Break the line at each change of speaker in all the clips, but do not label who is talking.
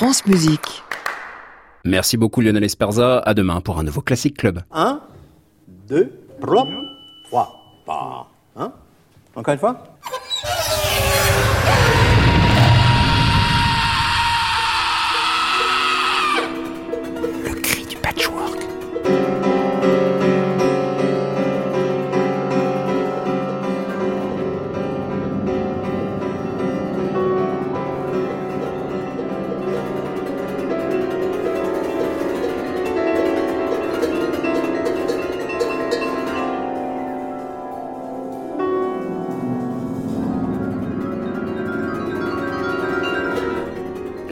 France Musique.
Merci beaucoup Lionel Esperza. À demain pour un nouveau Classique Club.
1, 2, 3, 3, Hein Encore une fois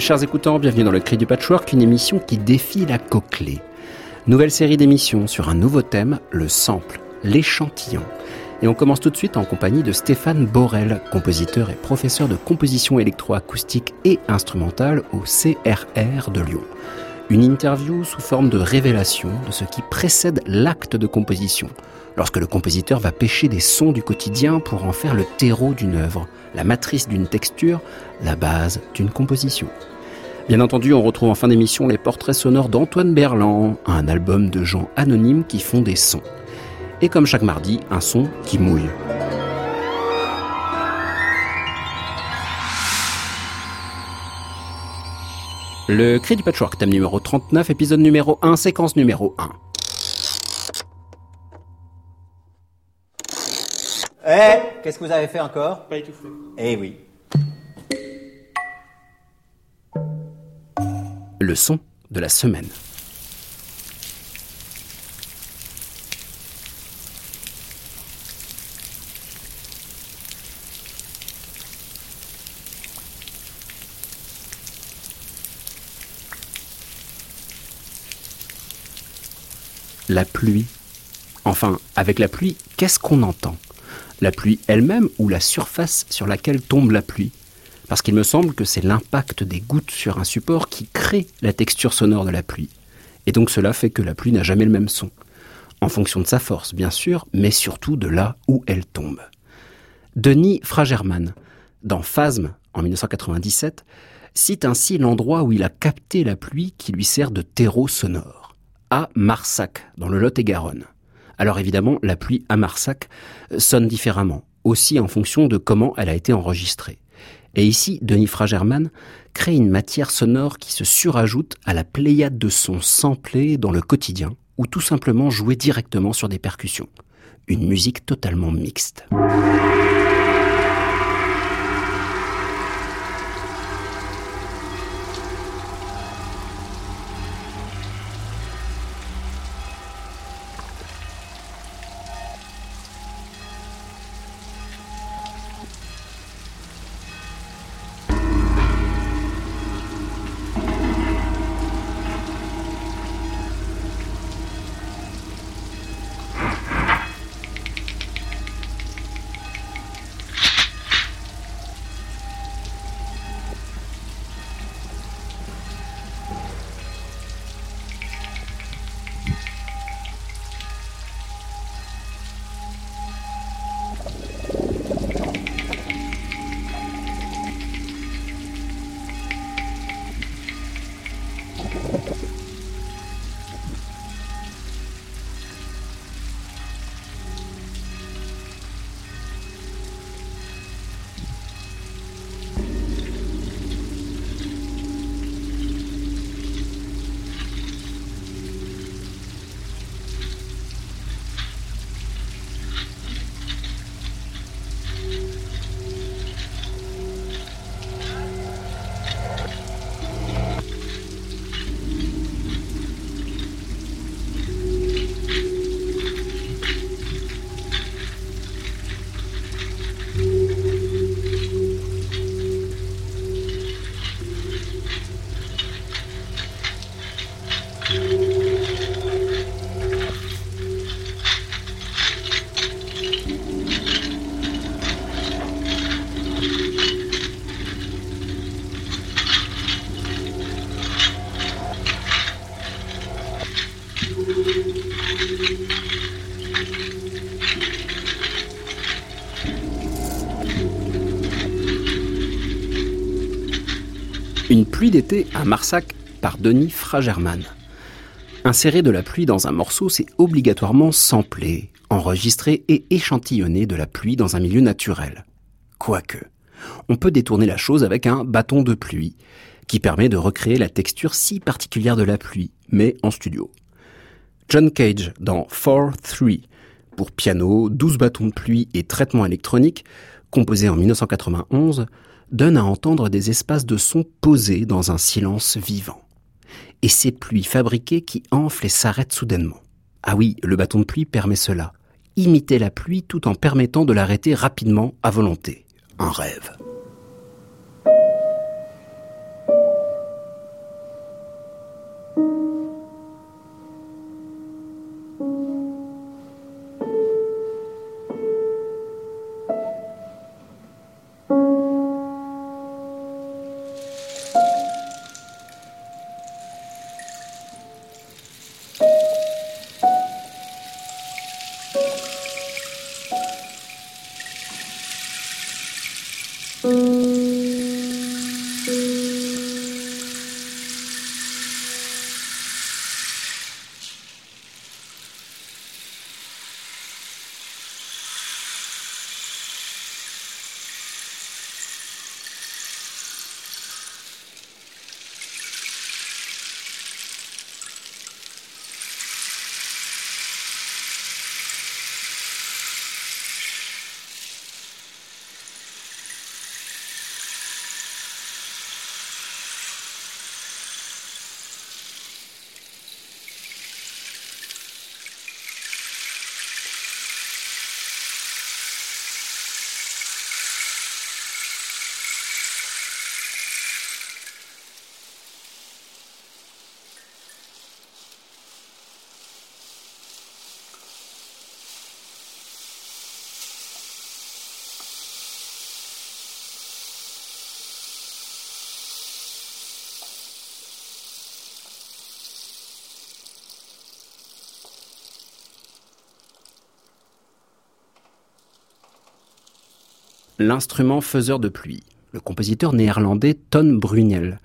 Chers écoutants, bienvenue dans le Cri du Patchwork, une émission qui défie la cochlée. Nouvelle série d'émissions sur un nouveau thème, le sample, l'échantillon. Et on commence tout de suite en compagnie de Stéphane Borel, compositeur et professeur de composition électroacoustique et instrumentale au CRR de Lyon. Une interview sous forme de révélation de ce qui précède l'acte de composition, lorsque le compositeur va pêcher des sons du quotidien pour en faire le terreau d'une œuvre, la matrice d'une texture, la base d'une composition. Bien entendu, on retrouve en fin d'émission les portraits sonores d'Antoine Berland, un album de gens anonymes qui font des sons. Et comme chaque mardi, un son qui mouille. Le cri du patchwork, thème numéro 39, épisode numéro 1, séquence numéro 1.
Eh Qu'est-ce que vous avez fait encore?
Pas étouffé.
Eh oui.
Le son de la semaine. La pluie. Enfin, avec la pluie, qu'est-ce qu'on entend? La pluie elle-même ou la surface sur laquelle tombe la pluie? Parce qu'il me semble que c'est l'impact des gouttes sur un support qui crée la texture sonore de la pluie. Et donc cela fait que la pluie n'a jamais le même son. En fonction de sa force, bien sûr, mais surtout de là où elle tombe. Denis Fragerman, dans Phasme, en 1997, cite ainsi l'endroit où il a capté la pluie qui lui sert de terreau sonore, à Marsac, dans le Lot-et-Garonne. Alors évidemment, la pluie à Marsac sonne différemment, aussi en fonction de comment elle a été enregistrée. Et ici, Denis Fragerman crée une matière sonore qui se surajoute à la pléiade de sons samplés dans le quotidien, ou tout simplement joués directement sur des percussions. Une musique totalement mixte. Pluie d'été à Marsac par Denis Fragerman. Insérer de la pluie dans un morceau, c'est obligatoirement sampler, enregistrer et échantillonner de la pluie dans un milieu naturel. Quoique, on peut détourner la chose avec un bâton de pluie, qui permet de recréer la texture si particulière de la pluie, mais en studio. John Cage, dans 4-3, pour piano, 12 bâtons de pluie et traitement électronique, composé en 1991, donne à entendre des espaces de son posés dans un silence vivant. Et ces pluies fabriquées qui enflent et s'arrêtent soudainement. Ah oui, le bâton de pluie permet cela. Imiter la pluie tout en permettant de l'arrêter rapidement à volonté. Un rêve. L'instrument faiseur de pluie. Le compositeur néerlandais Ton Brunel,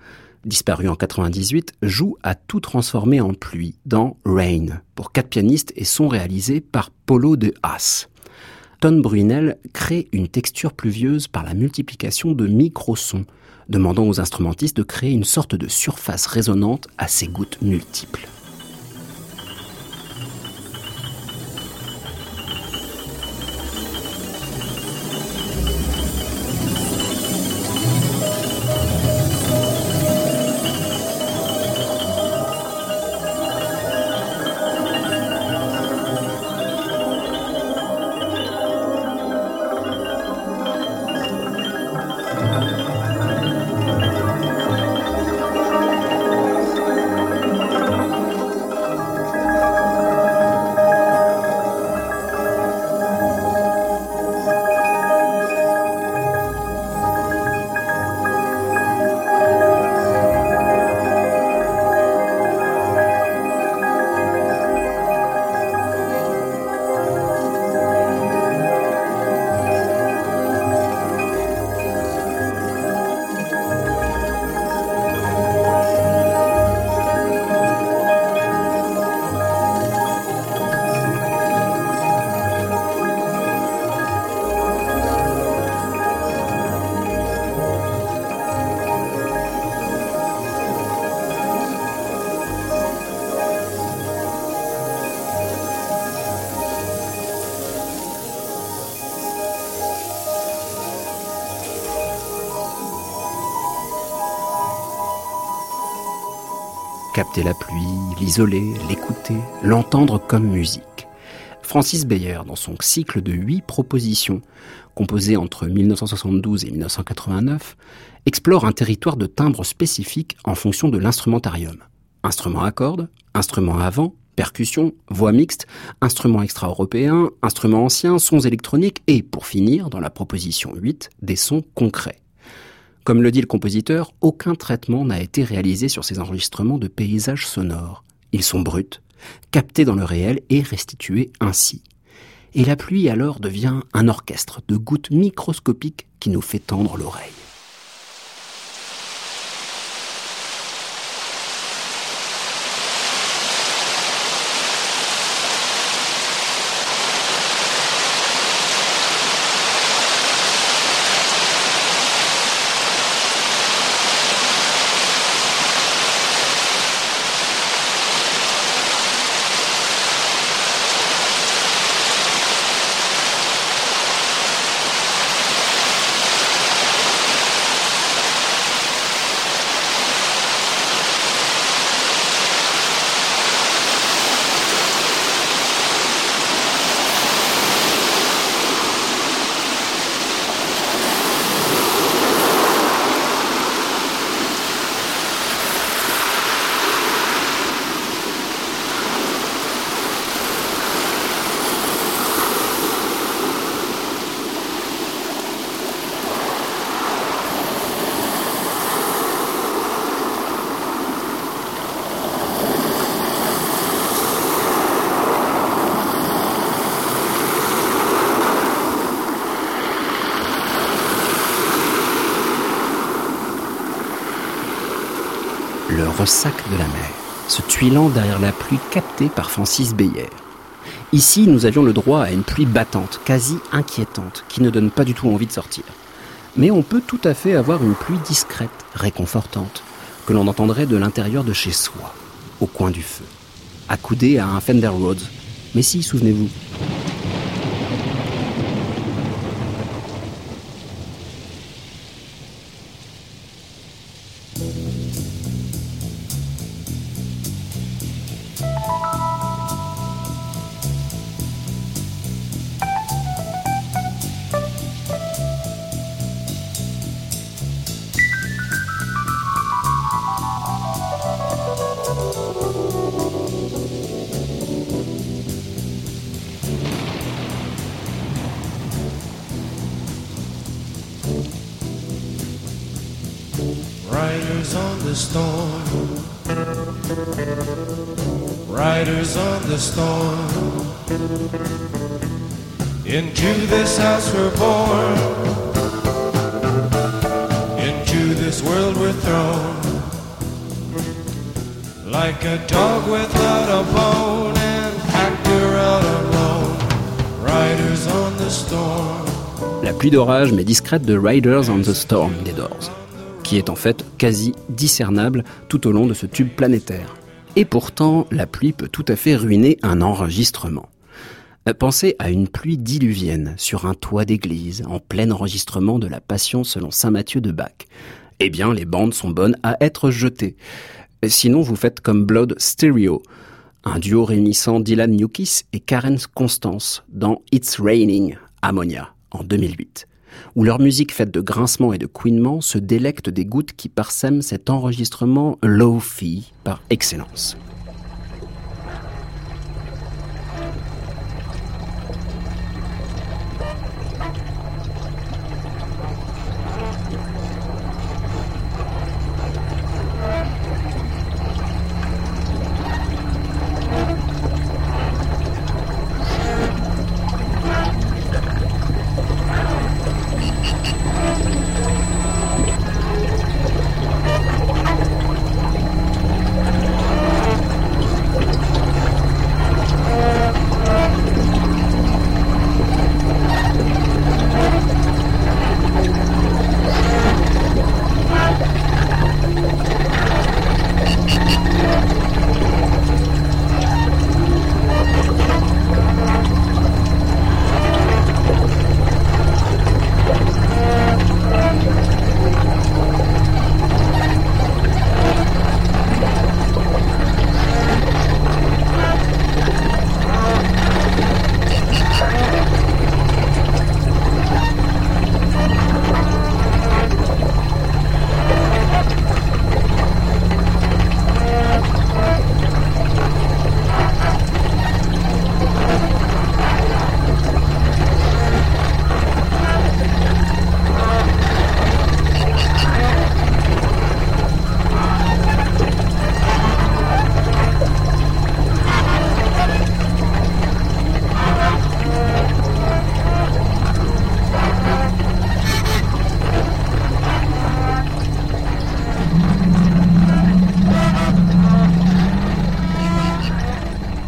disparu en 98, joue à tout transformer en pluie dans Rain pour quatre pianistes et son réalisé par Polo de Haas. Ton Brunel crée une texture pluvieuse par la multiplication de microsons, demandant aux instrumentistes de créer une sorte de surface résonante à ces gouttes multiples. La pluie, l'isoler, l'écouter, l'entendre comme musique. Francis Beyer, dans son cycle de huit propositions, composé entre 1972 et 1989, explore un territoire de timbres spécifiques en fonction de l'instrumentarium. Instruments à cordes, instruments à vent, percussions, voix mixtes, instruments extra-européens, instruments anciens, sons électroniques et, pour finir, dans la proposition 8, des sons concrets. Comme le dit le compositeur, aucun traitement n'a été réalisé sur ces enregistrements de paysages sonores. Ils sont bruts, captés dans le réel et restitués ainsi. Et la pluie alors devient un orchestre de gouttes microscopiques qui nous fait tendre l'oreille. Ressac de la mer, se tuilant derrière la pluie captée par Francis Beyer. Ici, nous avions le droit à une pluie battante, quasi inquiétante, qui ne donne pas du tout envie de sortir. Mais on peut tout à fait avoir une pluie discrète, réconfortante, que l'on entendrait de l'intérieur de chez soi, au coin du feu, accoudé à un Fender Rhodes. Mais si, souvenez-vous, mais discrète de Riders on the Storm des Doors, qui est en fait quasi discernable tout au long de ce tube planétaire. Et pourtant, la pluie peut tout à fait ruiner un enregistrement. Euh, Pensez à une pluie diluvienne sur un toit d'église en plein enregistrement de la Passion selon Saint Matthieu de Bach. Eh bien, les bandes sont bonnes à être jetées. Sinon, vous faites comme Blood Stereo, un duo réunissant Dylan Newkis et Karen Constance dans It's Raining, Ammonia, en 2008, où leur musique faite de grincements et de couinements se délecte des gouttes qui parsèment cet enregistrement low-fi par excellence.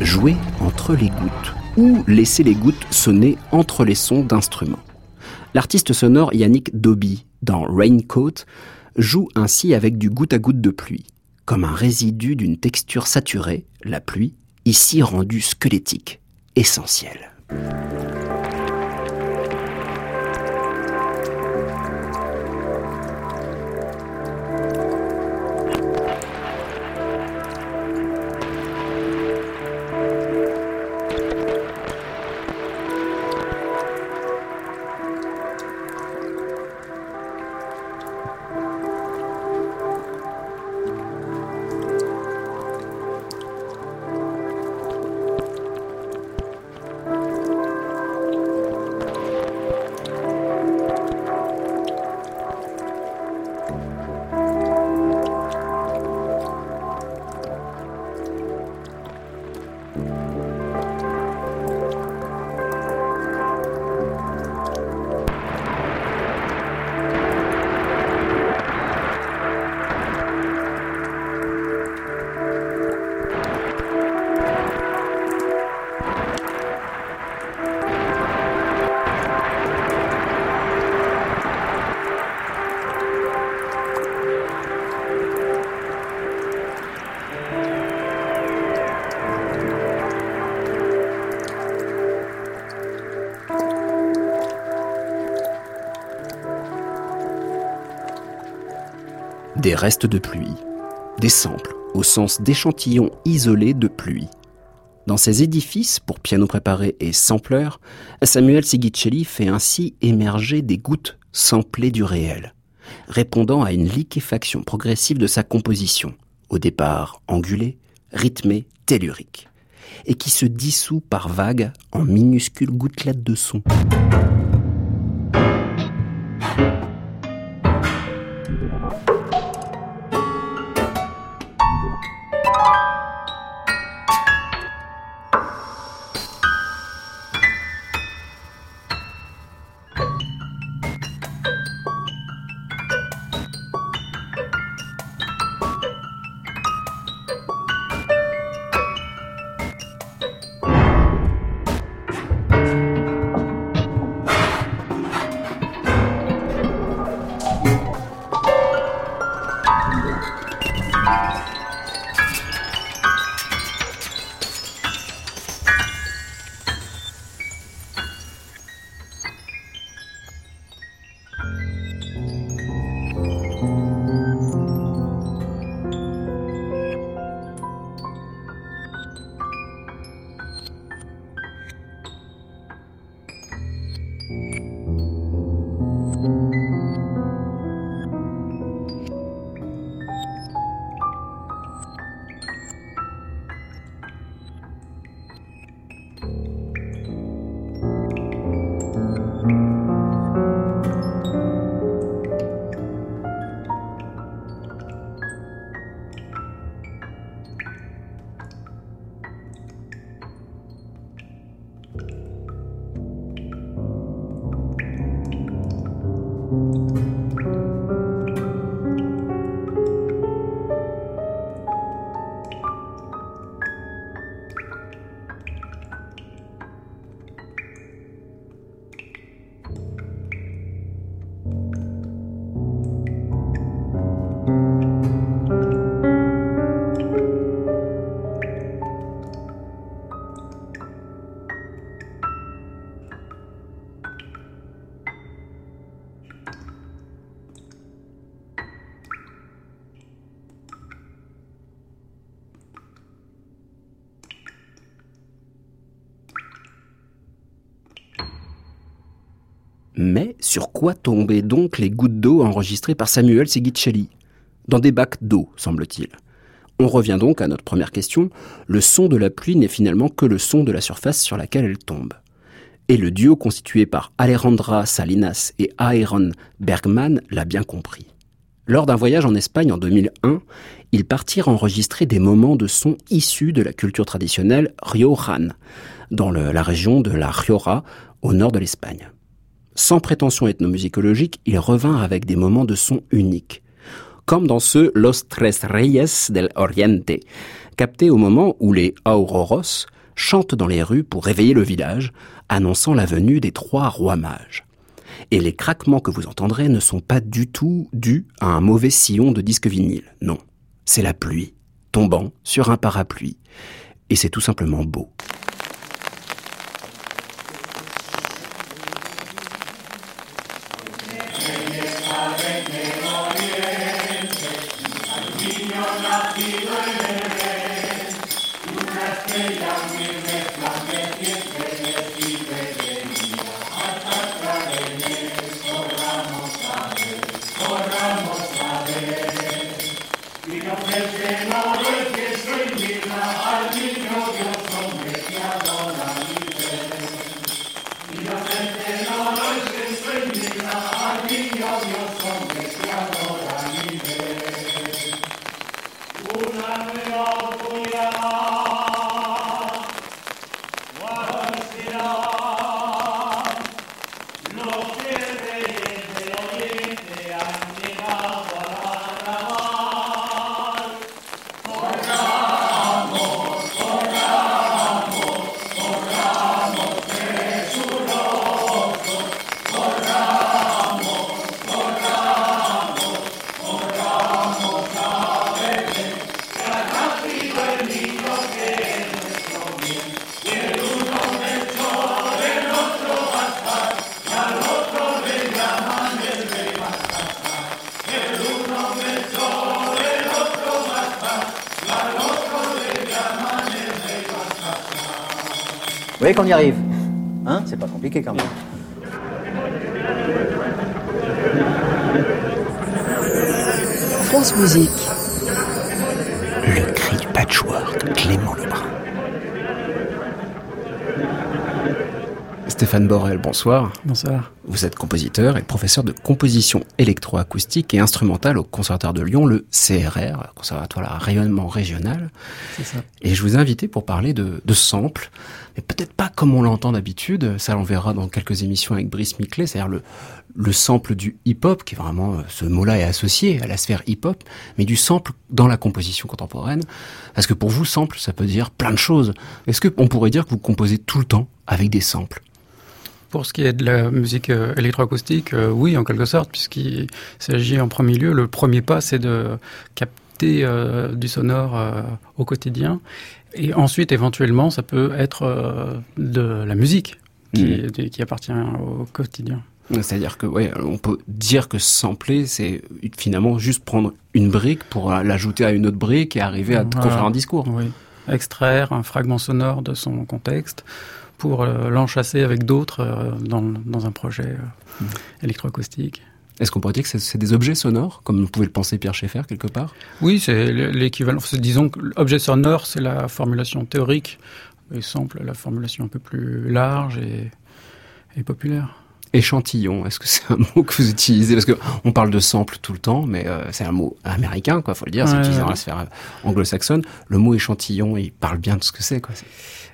Jouer entre les gouttes ou laisser les gouttes sonner entre les sons d'instruments. L'artiste sonore Yannick Doby, dans Raincoat, joue ainsi avec du goutte à goutte de pluie, comme un résidu d'une texture saturée, la pluie, ici rendue squelettique, essentielle. Des restes de pluie, des samples au sens d'échantillons isolés de pluie. Dans ces édifices pour piano préparé et sampleur, Samuel Sigicelli fait ainsi émerger des gouttes samplées du réel, répondant à une liquéfaction progressive de sa composition, au départ angulée, rythmée, tellurique, et qui se dissout par vagues en minuscules gouttelettes de son. Quoi tombaient donc les gouttes d'eau enregistrées par Samuel Sigicelli Dans des bacs d'eau, semble-t-il. On revient donc à notre première question. Le son de la pluie n'est finalement que le son de la surface sur laquelle elle tombe. Et le duo constitué par Alejandra Salinas et Aaron Bergman l'a bien compris. Lors d'un voyage en Espagne en 2001, ils partirent enregistrer des moments de son issus de la culture traditionnelle riojan, dans la région de la Riora, au nord de l'Espagne. Sans prétention ethnomusicologique, ils revinrent avec des moments de son uniques, comme dans ce Los Tres Reyes del Oriente, capté au moment où les Auroros chantent dans les rues pour réveiller le village, annonçant la venue des trois rois mages. Et les craquements que vous entendrez ne sont pas du tout dus à un mauvais sillon de disque vinyle, non. C'est la pluie, tombant sur un parapluie. Et c'est tout simplement beau.
Qu'on y arrive Hein C'est pas compliqué quand même.
France Musique.
Le cri du patchwork de Clément Lebrun. Stéphane Borel, bonsoir.
Bonsoir.
Vous êtes compositeur et professeur de composition électroacoustique et instrumentale au Conservatoire de Lyon, le CRR, Conservatoire à rayonnement régional.
C'est ça.
Et je vous ai invité pour parler de, de samples, mais peut-être pas comme on l'entend d'habitude, ça on verra dans quelques émissions avec Brice Miclet, c'est-à-dire le, le sample du hip-hop, qui est vraiment, euh, ce mot-là est associé à la sphère hip-hop, mais du sample dans la composition contemporaine. Parce que pour vous, sample, ça peut dire plein de choses. Est-ce qu'on pourrait dire que vous composez tout le temps avec des samples?
Pour ce qui est de la musique euh, électroacoustique, euh, oui, en quelque sorte, puisqu'il s'agit en premier lieu, le premier pas, c'est de capter euh, du sonore au quotidien. Et ensuite, éventuellement, ça peut être de la musique qui,
Mhm.
qui appartient au quotidien.
C'est-à-dire que, ouais, on peut dire que sampler, c'est finalement juste prendre une brique pour l'ajouter à une autre brique et arriver à
Voilà.
construire un discours.
Oui. Extraire un fragment sonore de son contexte pour euh, l'enchasser avec d'autres euh, dans, dans un projet euh,
Mhm.
électroacoustique.
Est-ce qu'on pourrait dire que c'est- des objets sonores, comme vous pouvez le penser Pierre Schaeffer quelque part?
Oui, c'est l'équivalent. Disons que l'objet sonore, c'est la formulation théorique, et sample, la formulation un peu plus large et, et populaire.
Échantillon, est-ce que c'est un mot que vous utilisez? Parce que on parle de sample tout le temps, mais euh, c'est un mot américain, quoi, faut le dire, c'est
Ouais,
utilisé dans
ouais.
la sphère euh, anglo-saxonne. Le mot échantillon, il parle bien de ce que c'est, quoi.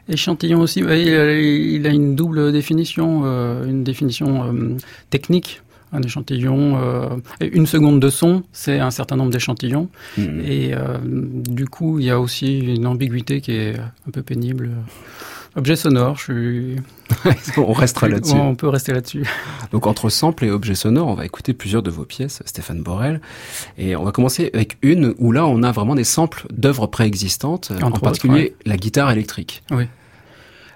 Échantillon aussi, il, a, il a une double définition, euh, une définition euh, technique. Un échantillon, euh, une seconde de son, c'est un certain nombre d'échantillons.
Mhm.
Et euh, du coup, il y a aussi une ambiguïté qui est un peu pénible. Objet sonore, je suis.
on restera là-dessus.
On peut rester là-dessus.
Donc entre sample et objet sonore, on va écouter plusieurs de vos pièces, Stéphane Borel. Et on va commencer avec une où là, on a vraiment des samples d'œuvres préexistantes, en particulier la guitare électrique.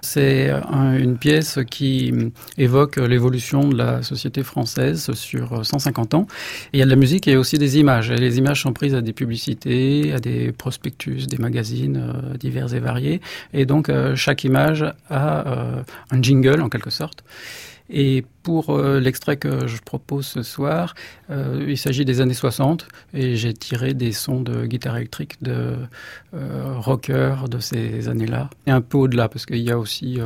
C'est un- une pièce qui évoque l'évolution de la société française sur 150 ans. Et il y a de la musique et aussi des images. Les images sont prises à des publicités, à des prospectus, des magazines euh, divers et variés. Et donc euh, chaque image a euh, un jingle en quelque sorte. Et pour euh, l'extrait que je propose ce soir, euh, il s'agit des années 60 et j'ai tiré des sons de guitare électrique de euh, rockers de ces années-là. Et un peu au-delà parce qu'il y a aussi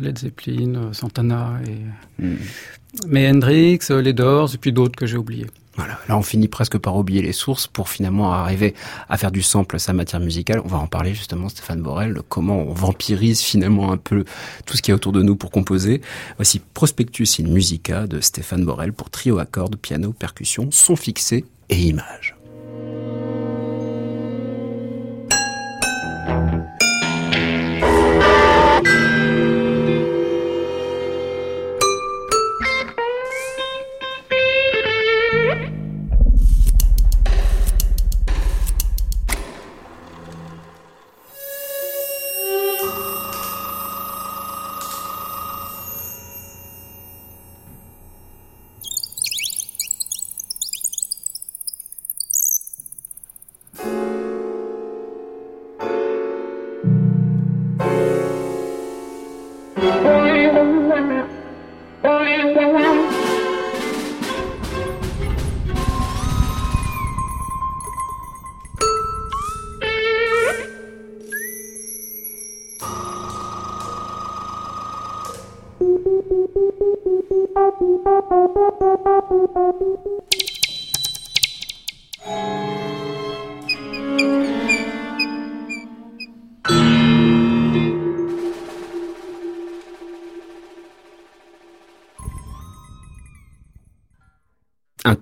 Led Zeppelin, Santana, et... mais Hendrix, les Doors et puis d'autres que j'ai oubliés.
Là on finit presque par oublier les sources pour finalement arriver à faire du sample sa matière musicale. On va en parler justement, Stéphane Borel, comment on vampirise finalement un peu tout ce qui est autour de nous pour composer. Voici Prospectus in Musica de Stéphane Borel pour trio à cordes, piano, percussion, son fixé et images.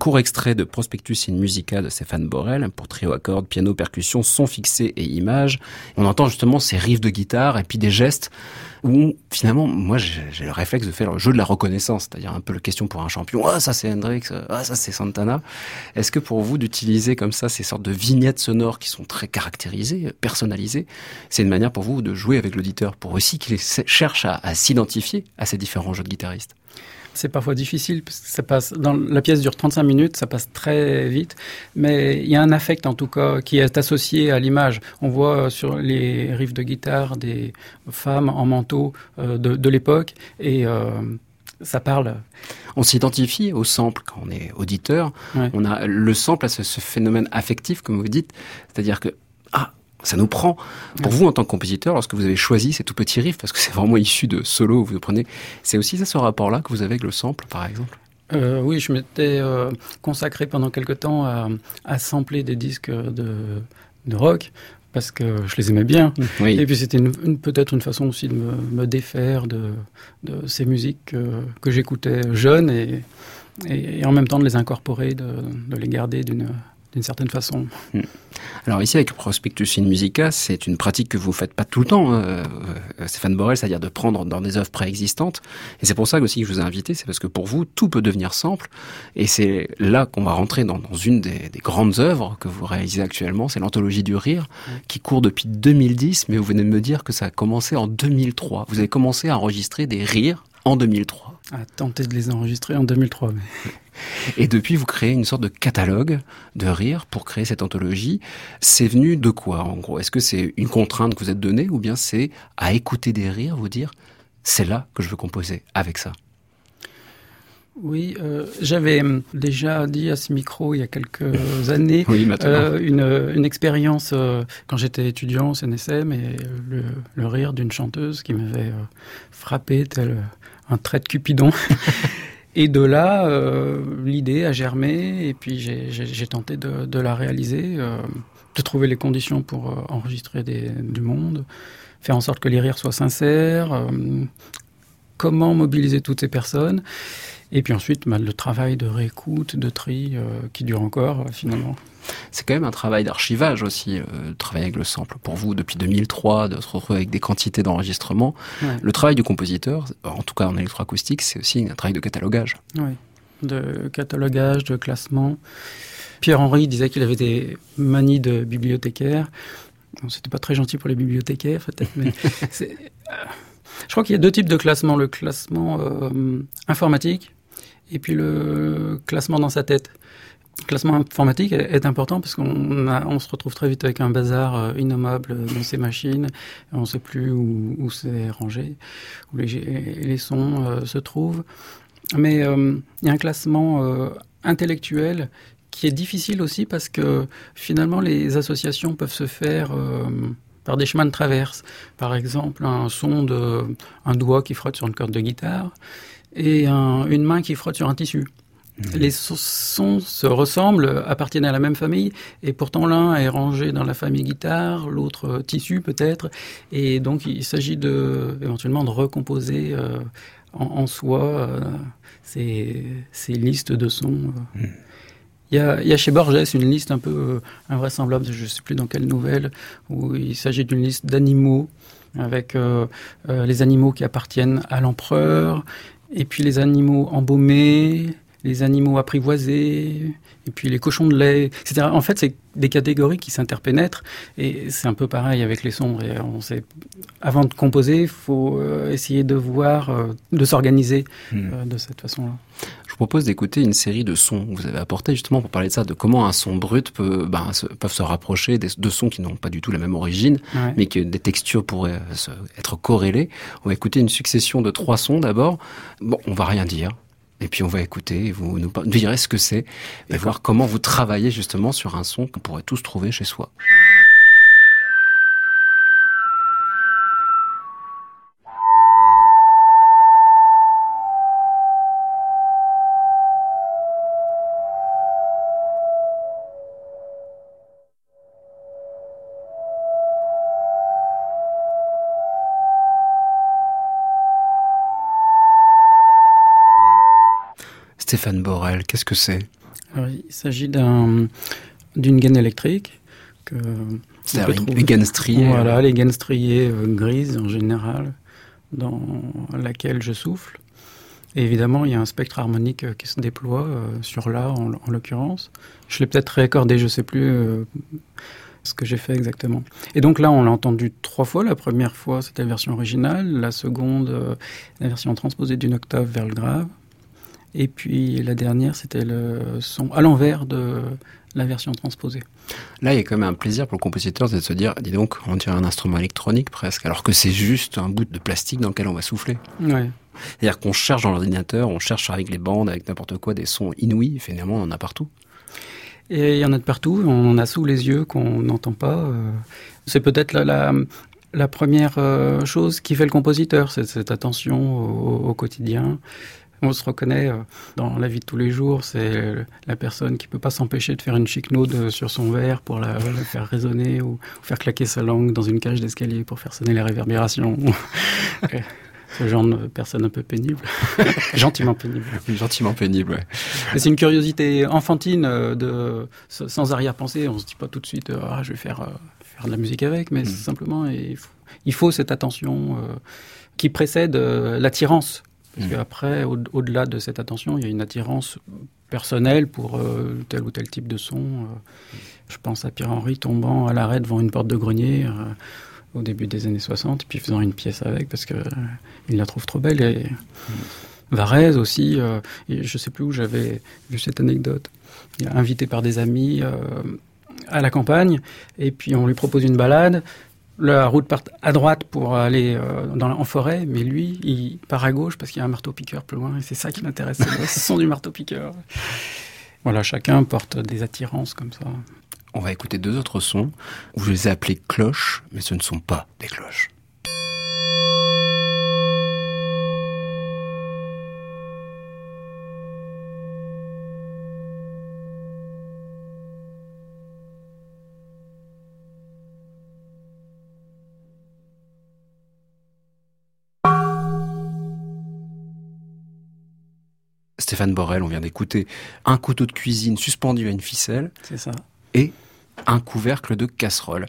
Court extrait de Prospectus in Musica de Stéphane Borel pour trio à cordes, piano, percussion, son fixé et images. On entend justement ces riffs de guitare et puis des gestes où finalement, moi j'ai le réflexe de faire le jeu de la reconnaissance, c'est-à-dire un peu le question pour un champion. Ah ça c'est Hendrix, ah ça c'est Santana. Est-ce que pour vous d'utiliser comme ça ces sortes de vignettes sonores qui sont très caractérisées, personnalisées, c'est une manière pour vous de jouer avec l'auditeur, pour aussi qu'il cherche à, à s'identifier à ces différents jeux de guitaristes?
C'est parfois difficile parce que ça passe dans la pièce dure 35 minutes, ça passe très vite, mais il y a un affect en tout cas qui est associé à l'image. On voit sur les riffs de guitare des femmes en manteau euh, de, de l'époque et euh, ça parle.
On s'identifie au sample quand on est auditeur.
Ouais.
On a le sample à ce, ce phénomène affectif, comme vous dites, c'est-à-dire que ah, ça nous prend. Pour vous, en tant que compositeur, lorsque vous avez choisi ces tout petits riffs, parce que c'est vraiment issu de solo, vous prenez, c'est aussi ça ce rapport-là que vous avez avec le sample, par exemple?
Euh, oui, je m'étais euh, consacré pendant quelque temps à, à sampler des disques de, de rock parce que je les aimais bien.
Oui.
Et puis c'était une, une- peut-être une façon aussi de me, me défaire de, de ces musiques que, que j'écoutais jeune et, et, et en même temps de les incorporer, de, de les garder d'une d'une certaine façon.
Alors ici, avec Prospectus in Musica, c'est une pratique que vous faites pas tout le temps, hein, euh, euh, Stéphane Borel, c'est-à-dire de prendre dans des œuvres préexistantes. Et c'est pour ça aussi que je vous ai invité, c'est parce que pour vous, tout peut devenir sample. Et c'est là qu'on va rentrer dans, dans une des, des grandes œuvres que vous réalisez actuellement, c'est l'anthologie du rire, qui court depuis 2010, mais vous venez de me dire que ça a commencé en 2003. Vous avez commencé à enregistrer des rires en 2003.
À tenter de les enregistrer en 2003. mais-
Et depuis, vous créez une sorte de catalogue de rires pour créer cette anthologie. C'est venu de quoi, en gros? Est-ce que c'est une contrainte que vous êtes donnée ou bien c'est à écouter des rires, vous dire c'est là que je veux composer avec ça?
Oui, euh, j'avais déjà dit à ce micro il y a quelques années
Oui.
Euh, une, une expérience euh, quand j'étais étudiant au CNSM et le, le rire d'une chanteuse qui m'avait frappé tel un trait de Cupidon. et de là, euh, l'idée a germé et puis j'ai- tenté de, la réaliser, euh, de trouver les conditions pour euh, enregistrer des, du monde, faire en sorte que les rires soient sincères, comment mobiliser toutes ces personnes. Et puis ensuite, bah, le travail de réécoute, de tri, euh, qui dure encore euh, finalement.
C'est quand même un travail d'archivage aussi, euh, travailler avec le sample. Pour vous, depuis 2003, de se retrouver avec des quantités d'enregistrements.
Ouais.
Le travail du compositeur, en tout cas en électroacoustique, c'est aussi un travail de catalogage.
Oui, de catalogage, de classement. Pierre-Henri disait qu'il avait des manies de bibliothécaire. Bon, C'était pas très gentil pour les bibliothécaires, peut-être, mais euh, je crois qu'il y a deux types de classement. Le classement informatique et puis le classement dans sa tête. Le classement informatique est, important parce qu'on se retrouve très vite avec un bazar euh, innommable dans ces machines. On ne sait plus où, c'est rangé, où les, sons euh, se trouvent. Mais euh, il y a un classement euh, intellectuel qui est difficile aussi parce que finalement les associations peuvent se faire euh, par des chemins de traverse. Par exemple, un son de doigt qui frotte sur une corde de guitare et un- une main qui frotte sur un tissu. Les so- sons se ressemblent, appartiennent à la même famille, et pourtant l'un est rangé dans la famille guitare, l'autre tissu peut-être, et donc il s'agit de éventuellement de recomposer euh, en, en soi euh, ces, ces listes de sons. euh. Il y, a, il y a chez Borges une liste un peu euh, invraisemblable, je ne sais plus dans quelle nouvelle, où il s'agit d'une liste d'animaux, avec euh, euh, les animaux qui appartiennent à l'empereur, et puis les animaux embaumés, les animaux apprivoisés, et puis les cochons de lait, etc. En fait, c'est des catégories qui s'interpénètrent, et c'est un peu pareil avec les sons. Et on sait, avant de composer, il faut euh, essayer de voir, euh, de s'organiser
Hmm.
euh, de cette façon-là.
Je vous propose d'écouter une série de sons que vous avez apportés justement pour parler de ça, de comment un son brut peut, ben, se, peuvent se rapprocher des, de sons qui n'ont pas du tout la même origine,
Ouais.
mais que des textures pourraient euh, se- être corrélées. On va écouter une succession de trois sons d'abord. Bon, on va rien dire. Et puis on va écouter, et vous nous direz ce que c'est, et voir comment vous travaillez justement sur un son qu'on pourrait tous trouver chez soi. Stéphane Borel, qu'est-ce que c'est?
Il s'agit d'un d'une gaine électrique que on
C'est
peut
une,
trouver-
une gaine striée.
Voilà, les gaines striées euh, grises en général, dans laquelle je souffle. Et évidemment, il y a un spectre harmonique euh, qui se déploie euh, sur là, en, en l'occurrence. Je l'ai peut-être réaccordé, je ne sais plus euh, ce que j'ai fait exactement. Et donc là, on l'a entendu trois fois. La première fois, c'était la version originale. La seconde, euh, la version transposée d'une octave vers le grave. Et puis la dernière, c'était le son à l'envers de la version transposée.
Là, il y a quand même un plaisir pour le compositeur de se dire, dis donc, on dirait un instrument électronique presque, alors que c'est juste un bout de plastique dans lequel on va souffler.
Ouais.
C'est-à-dire qu'on cherche dans l'ordinateur, on cherche avec les bandes, avec n'importe quoi, des sons inouïs, finalement on en a partout.
Et il y en a de partout, on en a sous les yeux qu'on n'entend pas. euh. C'est peut-être la, la, la première euh, chose qui fait le compositeur, c'est cette attention au, au quotidien. On se reconnaît euh, dans la vie de tous les jours, c'est la personne qui peut pas s'empêcher de faire une chic-note sur son verre pour la, la faire résonner ou faire claquer sa langue dans une cage d'escalier pour faire sonner les réverbérations. Ce genre de personne un peu pénible, gentiment pénible.
Gentiment pénible, ouais.
C'est une curiosité enfantine euh, de sans arrière-pensée. On se dit pas tout de suite euh, ah je vais faire euh, faire de la musique avec, mais
Mm.
simplement il faut, il faut cette attention euh, qui précède euh, l'attirance. Parce
Mm.
qu'après, au- au-delà de cette attention, il y a une attirance personnelle pour euh, tel ou tel type de son. euh. Je pense à Pierre-Henri tombant à l'arrêt devant une porte de grenier euh, au début des années 60, puis faisant une pièce avec parce que euh, il la trouve trop belle. Et Varese aussi, et je sais plus où j'avais vu cette anecdote. Il est invité par des amis à la campagne, et puis on lui propose une balade. La route part à droite pour aller euh, dans la- en forêt, mais lui, il part à gauche parce qu'il y a un marteau-piqueur plus loin, et c'est ça qui l'intéresse, c'est le son du marteau-piqueur. Voilà, chacun porte des attirances comme ça.
On va écouter deux autres sons où je les ai appelés cloches, mais ce ne sont pas des cloches. Stéphane Borel, on vient d'écouter un couteau de cuisine suspendu à une ficelle
C'est ça.
et un couvercle de casserole.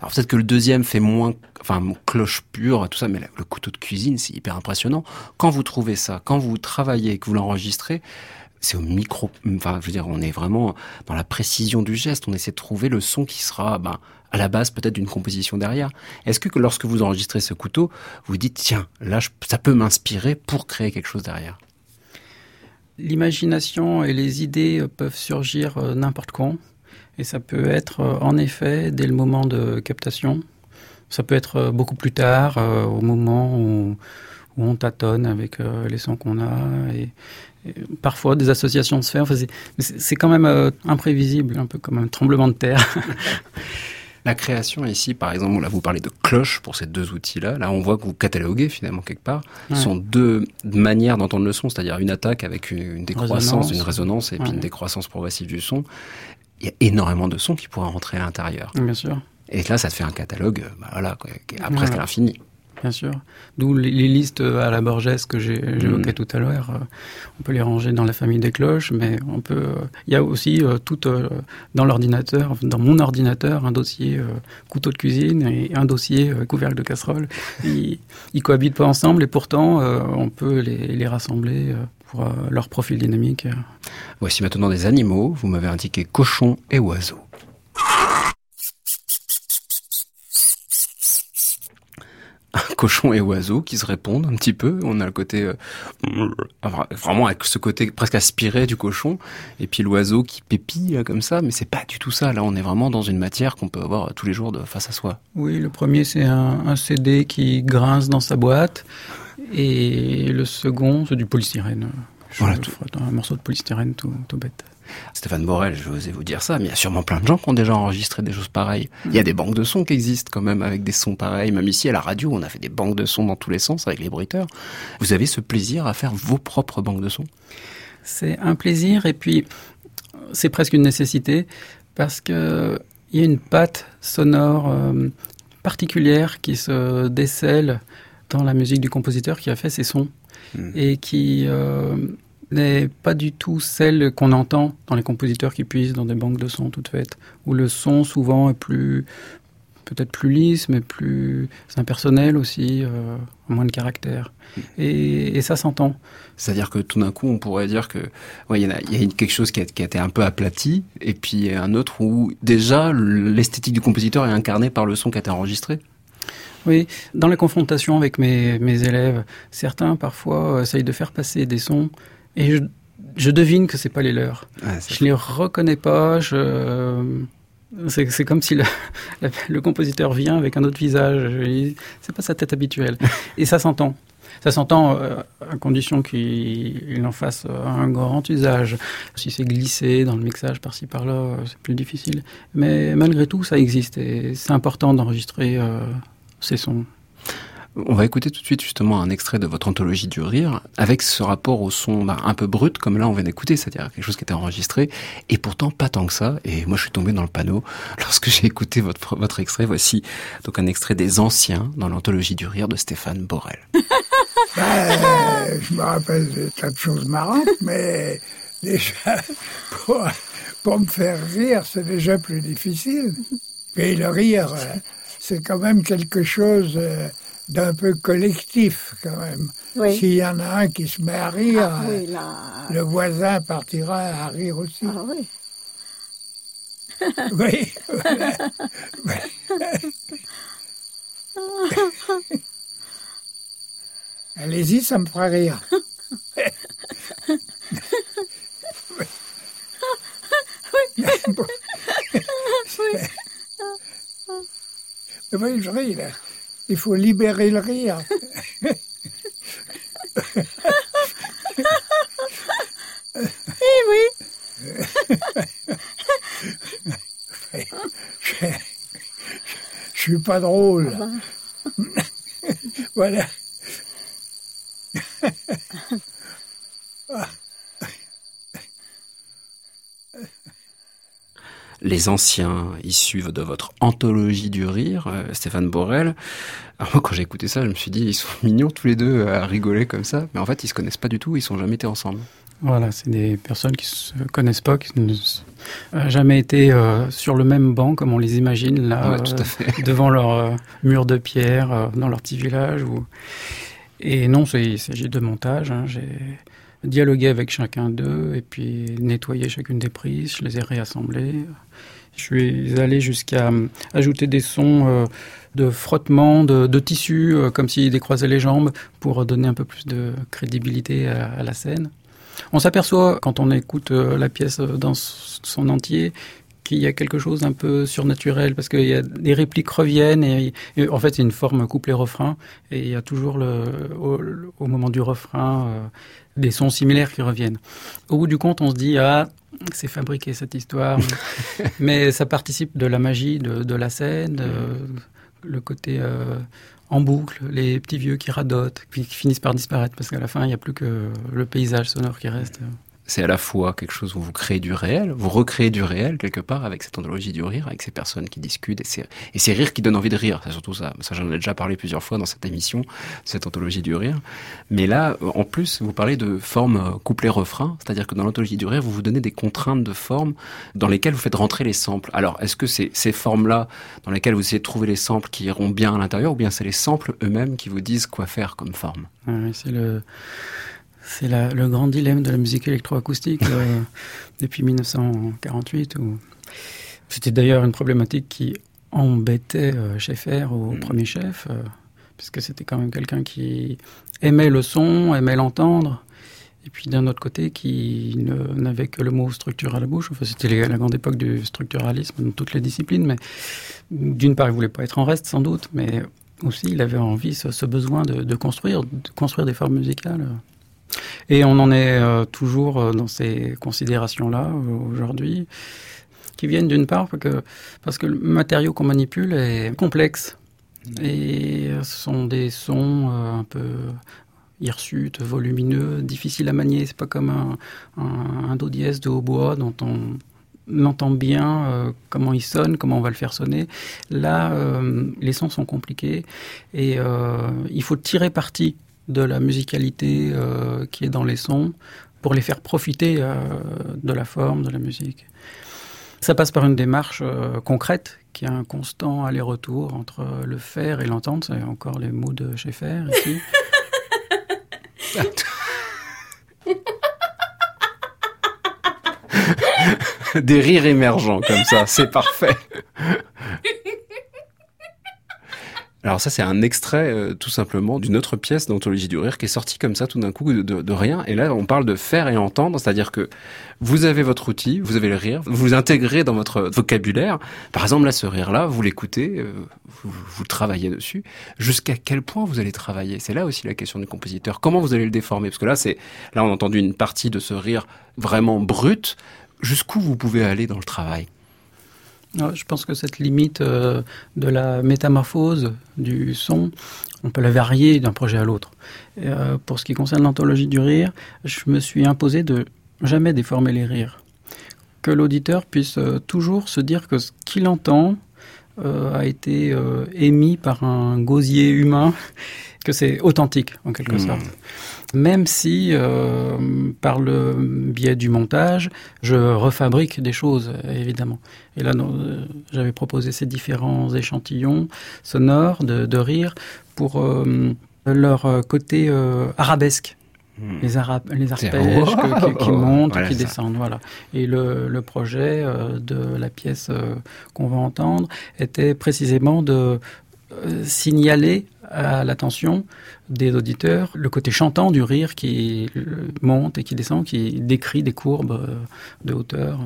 Alors peut-être que le deuxième fait moins, enfin cloche pure, tout ça, mais le couteau de cuisine, c'est hyper impressionnant. Quand vous trouvez ça, quand vous travaillez et que vous l'enregistrez, c'est au micro, enfin je veux dire, on est vraiment dans la précision du geste. On essaie de trouver le son qui sera, ben, à la base peut-être d'une composition derrière. Est-ce que lorsque vous enregistrez ce couteau, vous dites tiens, là ça peut m'inspirer pour créer quelque chose derrière?
L'imagination et les idées peuvent surgir euh, n'importe quand. Et ça peut être, euh, en effet, dès le moment de captation. Ça peut être euh, beaucoup plus tard, au moment où, on tâtonne avec les sons qu'on a. Et, parfois, des associations se font. C'est- quand même imprévisible, un peu comme un tremblement de terre.
La création ici, par exemple, là vous parlez de cloche pour ces deux outils-là. Là, on voit que vous cataloguez finalement quelque part. Ce
Ouais.
sont deux manières d'entendre le son, c'est-à-dire une attaque avec une, une décroissance,
Résonance.
une résonance et puis une décroissance progressive du son. Il y a énormément de sons qui pourraient rentrer à l'intérieur.
Bien sûr.
Et là, ça te fait un catalogue, bah voilà, quoi, qui est à presque
Ouais.
l'infini.
Bien sûr. D'où les, les listes à la Borges que j'ai- j'évoquais
Mm.
tout à l'heure. Euh, On peut les ranger dans la famille des cloches, mais on peut. euh, Il y a aussi euh, tout euh, dans l'ordinateur, dans mon ordinateur, un dossier couteau de cuisine et un dossier couvercle de casserole. Ils, ils cohabitent pas ensemble et pourtant on peut les, les rassembler pour leur profil dynamique.
Voici maintenant des animaux. Vous m'avez indiqué cochon et oiseau. Un cochon et oiseau qui se répondent un petit peu. On a le côté euh, vraiment avec ce côté presque aspiré du cochon, et puis l'oiseau qui pépille comme ça. Mais c'est pas du tout ça. Là, on est vraiment dans une matière qu'on peut avoir tous les jours de face à soi.
Oui, le premier c'est un, un CD qui grince dans sa boîte et le second c'est du polystyrène. Je
Voilà, tout.
un morceau de polystyrène tout, tout bête.
Stéphane Borel, je osais vous dire ça, mais il y a sûrement plein de gens qui ont déjà enregistré des choses pareilles. Il y a des banques de sons qui existent quand même avec des sons pareils. Même ici à la radio, on a fait des banques de sons dans tous les sens avec les bruiteurs. Vous avez ce plaisir à faire vos propres banques de sons?
C'est un plaisir et puis c'est presque une nécessité parce que il y a une patte sonore euh, particulière qui se décèle dans la musique du compositeur qui a fait ces sons
Mm.
et qui euh, n'est pas du tout celle qu'on entend dans les compositeurs qui puisent dans des banques de sons toutes faites où le son souvent est plus peut-être plus lisse mais plus impersonnel aussi euh, moins de caractère. Et, et ça s'entend.
C'est-à-dire que tout d'un coup, on pourrait dire que ouais, il y, a, y quelque chose qui a, qui a été un peu aplati, et puis un autre où déjà l'esthétique du compositeur est incarnée par le son qui a été enregistré.
Oui, dans la confrontation avec mes, mes élèves, certains parfois essayent de faire passer des sons et je je devine que c'est pas les leurs.
C'est-
Je les reconnais pas. Je... C'est comme si le, le compositeur vient avec un autre visage. C'est pas sa tête habituelle. Et ça s'entend. Ça s'entend euh, à condition qu'il il en fasse euh, un grand usage. Si c'est glissé dans le mixage par-ci par-là, euh, c'est plus difficile. Mais malgré tout, ça existe et c'est important d'enregistrer euh, ces sons.
On va écouter tout de suite justement un extrait de votre anthologie du rire avec ce rapport au son bah, un peu brut comme là on vient d'écouter, c'est-à-dire quelque chose qui était enregistré et pourtant pas tant que ça. Et moi je suis tombé dans le panneau lorsque j'ai écouté votre, votre extrait. Voici donc un extrait des anciens dans l'anthologie du rire de Stéphane Borel.
Ben, je me rappelle de tas de choses marrantes, mais déjà, pour, pour me faire rire, c'est déjà plus difficile. Et le rire, euh, c'est quand même quelque chose euh, d'un peu collectif, quand même.
Oui.
S'il y en a un qui se met à rire,
Ah,
euh,
oui, là.
le voisin partira à rire aussi.
Ah oui.
Oui, voilà. Allez-y, ça me fera rire. Oui, je ris, là. Il faut libérer le rire.
Eh oui.
Je, je suis pas drôle. voilà.
Les anciens issus de votre anthologie du rire, euh, Stéphane Borel. Alors moi quand j'ai écouté ça, je me suis dit ils sont mignons tous les deux à rigoler comme ça, mais en fait ils se connaissent pas du tout, ils sont jamais été ensemble.
Voilà, c'est des personnes qui se connaissent pas, qui ne euh, jamais été euh, sur le même banc comme on les imagine là,
Ouais, tout à
euh, devant leur mur de pierre dans leur petit village. Ou... Et non, c'est- il s'agit de montage. hein. J'ai dialogué avec chacun d'eux et puis nettoyé chacune des prises. Je les ai réassemblées. Je suis allé jusqu'à euh, ajouter des sons euh, de frottement, de, de tissu, euh, comme s'ils décroisaient les jambes, pour donner un peu plus de crédibilité à, la scène. On s'aperçoit, quand on écoute la pièce dans son entier, qu'il y a quelque chose d'un peu surnaturel, parce qu'il y a des répliques reviennent, et, en fait c'est une forme couplet-refrain, et il y a toujours le, au, moment du refrain des sons similaires qui reviennent. Au bout du compte, on se dit, ah, c'est fabriqué cette histoire, mais ça participe de la magie de, de la scène, euh, le côté euh, en boucle, les petits vieux qui radotent, puis qui finissent par disparaître, parce qu'à la fin, il n'y a plus que le paysage sonore qui reste.
C'est à la fois quelque chose où vous créez du réel, vous recréez du réel quelque part avec cette anthologie du rire, avec ces personnes qui discutent et ces, et rires qui donnent envie de rire. C'est surtout ça. Ça, j'en ai déjà parlé plusieurs fois dans cette émission, cette anthologie du rire. Mais là, euh, en plus, vous parlez de forme euh, couplet-refrain, c'est-à-dire que dans l'anthologie du rire, vous vous donnez des contraintes de forme dans lesquelles vous faites rentrer les samples. Alors, est-ce que c'est ces formes-là dans lesquelles vous essayez de trouver les samples qui iront bien à l'intérieur, ou bien c'est les samples eux-mêmes qui vous disent quoi faire comme forme?
Ouais, c'est le, c'est la- le grand dilemme de la musique électroacoustique euh, depuis 1948. Où... C'était d'ailleurs une problématique qui embêtait euh, Schaeffer au premier chef, euh, puisque c'était quand même quelqu'un qui aimait le son, aimait l'entendre, et puis d'un autre côté qui ne- n'avait que le mot structure à la bouche. Enfin, c'était la grande époque du structuralisme dans toutes les disciplines, mais d'une part, il voulait pas être en reste, sans doute, mais aussi il avait envie, ce, ce besoin de, de construire, de construire des formes musicales. Et on en est euh, toujours euh, dans ces considérations-là aujourd'hui, qui viennent d'une part parce que, parce que le matériau qu'on manipule est complexe. Et euh, ce sont des sons un peu hirsutes, volumineux, difficiles à manier. C'est pas comme un, do dièse de hautbois dont on entend bien comment il sonne, comment on va le faire sonner. Là, les sons sont compliqués et il faut tirer parti de la musicalité euh, qui est dans les sons pour les faire profiter euh, de la forme, de la musique. Ça passe par une démarche euh, concrète qui a un constant aller-retour entre le faire et l'entendre. C'est encore les mots de Schaeffer ici.
Des rires émergents comme ça, c'est parfait. Alors ça, c'est un extrait euh, tout simplement d'une autre pièce d'Anthologie du Rire qui est sortie comme ça tout d'un coup de, rien. Et là, on parle de faire et entendre, c'est-à-dire que vous avez votre outil, vous avez le rire, vous l'intégrez dans votre vocabulaire. Par exemple, là, ce rire-là, vous l'écoutez, euh, vous, vous travaillez dessus. Jusqu'à quel point vous allez travailler? C'est là aussi la question du compositeur. Comment vous allez le déformer? Parce que là, c'est là, on a entendu une partie de ce rire vraiment brut. Jusqu'où vous pouvez aller dans le travail?
Je pense que cette limite euh, de la métamorphose du son, on peut la varier d'un projet à l'autre. Euh, pour ce qui concerne l'anthologie du rire, je me suis imposé de jamais déformer les rires. Que l'auditeur puisse euh, toujours se dire que ce qu'il entend a été émis par un gosier humain, que c'est authentique en quelque
Mmh.
sorte. Même si, euh, par le biais du montage, je refabrique des choses, évidemment. Et là, euh, j'avais proposé ces différents échantillons sonores de, de rire pour euh, leur côté arabesque. Les, ara- les
C'est-
arpèges que- qui, montent
Voilà
qui
ça.
descendent. Voilà. Et le, le projet de la pièce qu'on va entendre était précisément de signaler à l'attention des auditeurs le côté chantant du rire qui monte et qui descend, qui décrit des courbes euh, de hauteur.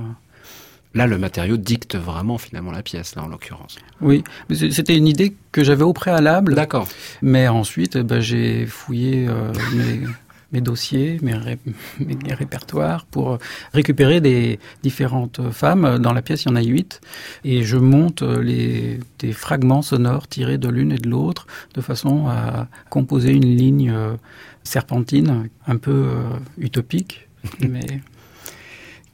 Là, le matériau dicte vraiment finalement la pièce, là en l'occurrence.
Oui, c'était une idée que j'avais au préalable.
D'accord.
Mais ensuite, ben, j'ai fouillé euh, mes, mes dossiers, mes, ré- mes répertoires pour récupérer des différentes femmes. Dans la pièce, il y en a huit. Et je monte les, des fragments sonores tirés de l'une et de l'autre de façon à composer une ligne euh, serpentine, un peu euh, utopique, mais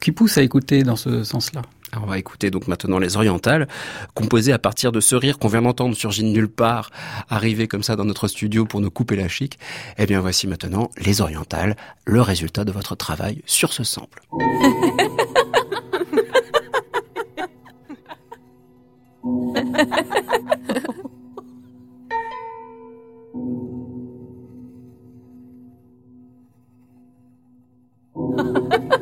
qui pousse à écouter dans ce sens-là.
On va écouter donc maintenant les orientales, composées à partir de ce rire qu'on vient d'entendre surgir de nulle part, arriver comme ça dans notre studio pour nous couper la chic. Eh bien voici maintenant les orientales, le résultat de votre travail sur ce sample.